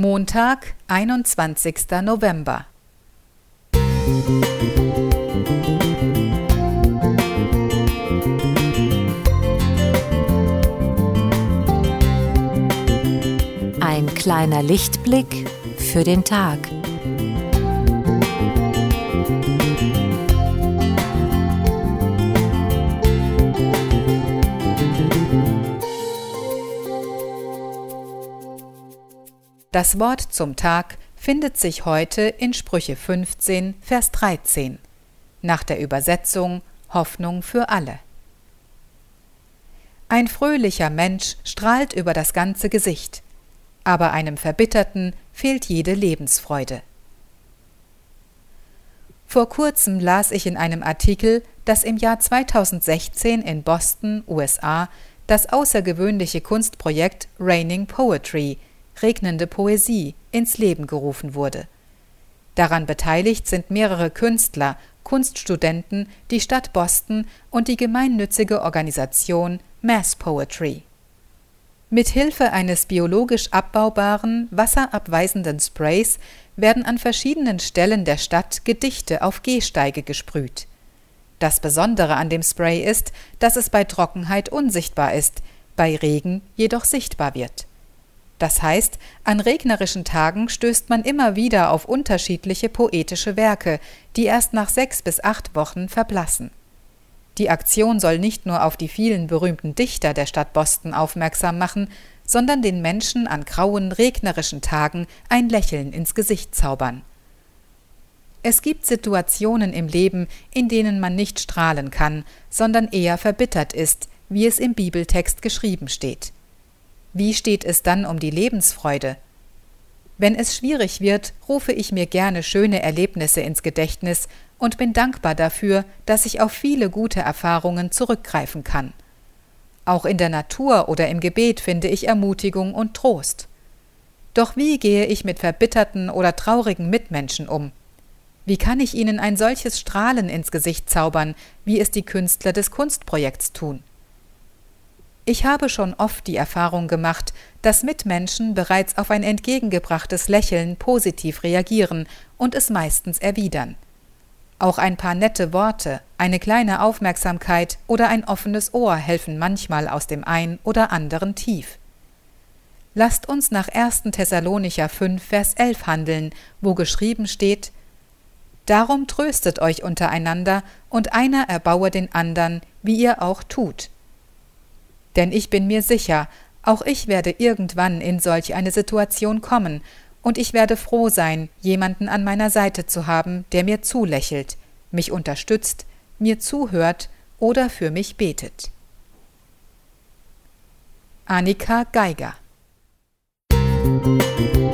Montag, 21. November. Ein kleiner Lichtblick für den Tag. Das Wort zum Tag findet sich heute in Sprüche 15, Vers 13, nach der Übersetzung Hoffnung für alle. Ein fröhlicher Mensch strahlt über das ganze Gesicht, aber einem Verbitterten fehlt jede Lebensfreude. Vor kurzem las ich in einem Artikel, dass im Jahr 2016 in Boston, USA, das außergewöhnliche Kunstprojekt Raining Poetry regnende Poesie ins Leben gerufen wurde. Daran beteiligt sind mehrere Künstler, Kunststudenten, die Stadt Boston und die gemeinnützige Organisation Mass Poetry. Mit Hilfe eines biologisch abbaubaren, wasserabweisenden Sprays werden an verschiedenen Stellen der Stadt Gedichte auf Gehsteige gesprüht. Das Besondere an dem Spray ist, dass es bei Trockenheit unsichtbar ist, bei Regen jedoch sichtbar wird. Das heißt, an regnerischen Tagen stößt man immer wieder auf unterschiedliche poetische Werke, die erst nach sechs bis acht Wochen verblassen. Die Aktion soll nicht nur auf die vielen berühmten Dichter der Stadt Boston aufmerksam machen, sondern den Menschen an grauen, regnerischen Tagen ein Lächeln ins Gesicht zaubern. Es gibt Situationen im Leben, in denen man nicht strahlen kann, sondern eher verbittert ist, wie es im Bibeltext geschrieben steht. Wie steht es dann um die Lebensfreude? Wenn es schwierig wird, rufe ich mir gerne schöne Erlebnisse ins Gedächtnis und bin dankbar dafür, dass ich auf viele gute Erfahrungen zurückgreifen kann. Auch in der Natur oder im Gebet finde ich Ermutigung und Trost. Doch wie gehe ich mit verbitterten oder traurigen Mitmenschen um? Wie kann ich ihnen ein solches Strahlen ins Gesicht zaubern, wie es die Künstler des Kunstprojekts tun? Ich habe schon oft die Erfahrung gemacht, dass Mitmenschen bereits auf ein entgegengebrachtes Lächeln positiv reagieren und es meistens erwidern. Auch ein paar nette Worte, eine kleine Aufmerksamkeit oder ein offenes Ohr helfen manchmal aus dem ein oder anderen Tief. Lasst uns nach 1. Thessalonicher 5, Vers 11 handeln, wo geschrieben steht: Darum tröstet euch untereinander und einer erbaue den andern, wie ihr auch tut. Denn ich bin mir sicher, auch ich werde irgendwann in solch eine Situation kommen, und ich werde froh sein, jemanden an meiner Seite zu haben, der mir zulächelt, mich unterstützt, mir zuhört oder für mich betet. Annika Geiger Musik